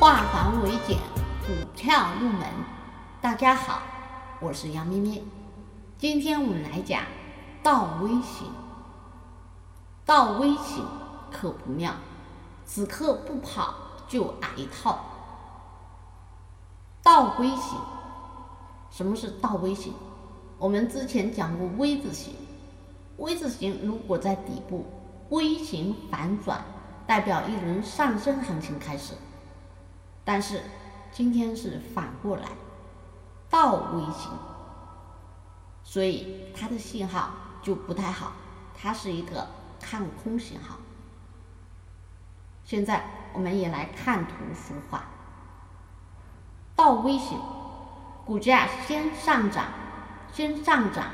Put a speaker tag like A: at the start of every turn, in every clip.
A: 化繁为简，股票入门。大家好，我是杨咩咩。今天我们来讲倒 V 型。倒 V 型可不妙，此刻不跑就挨套。倒 V 型，什么是倒 V 型？我们之前讲过 V 字形，V 字形如果在底部 V 型反转，代表一轮上升行情开始。但是今天是反过来倒 V 型，所以它的信号就不太好，它是一个看空信号。现在我们也来看图说话，倒 V 型，股价先上涨。先上涨，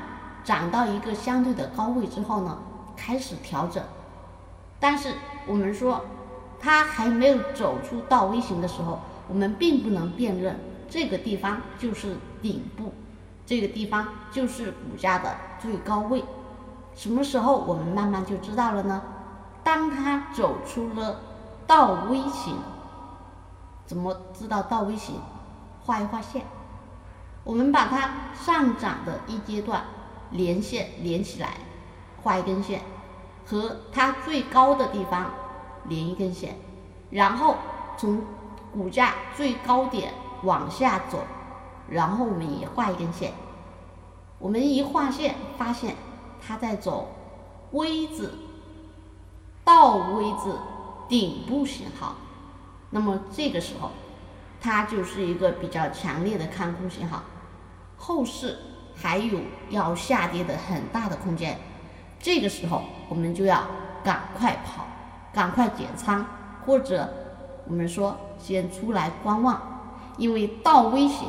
A: 涨到一个相对的高位之后呢，开始调整。但是我们说，它还没有走出倒 V 型的时候，我们并不能辨认这个地方就是顶部，这个地方就是股价的最高位。什么时候我们慢慢就知道了呢？当它走出了倒 V 型，怎么知道倒 V 型？画一画线。我们把它上涨的一阶段连线连起来，画一根线，和它最高的地方连一根线，然后从股价最高点往下走，然后我们也画一根线。我们一画线，发现它在走 V 字倒 V 字顶部信号，那么这个时候它就是一个比较强烈的看空信号。后市还有要下跌的很大的空间，这个时候我们就要赶快跑，赶快减仓，或者我们说先出来观望，因为倒 V 型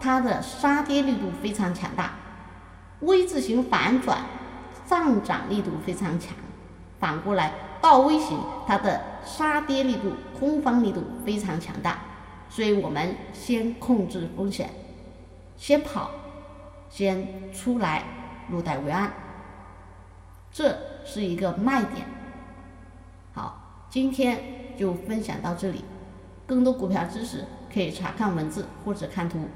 A: 它的杀跌力度非常强大，V 字形反转上涨力度非常强，反过来倒 V 型它的杀跌力度空方力度非常强大，所以我们先控制风险。先跑，先出来入袋为安，这是一个卖点。好，今天就分享到这里，更多股票知识可以查看文字或者看图。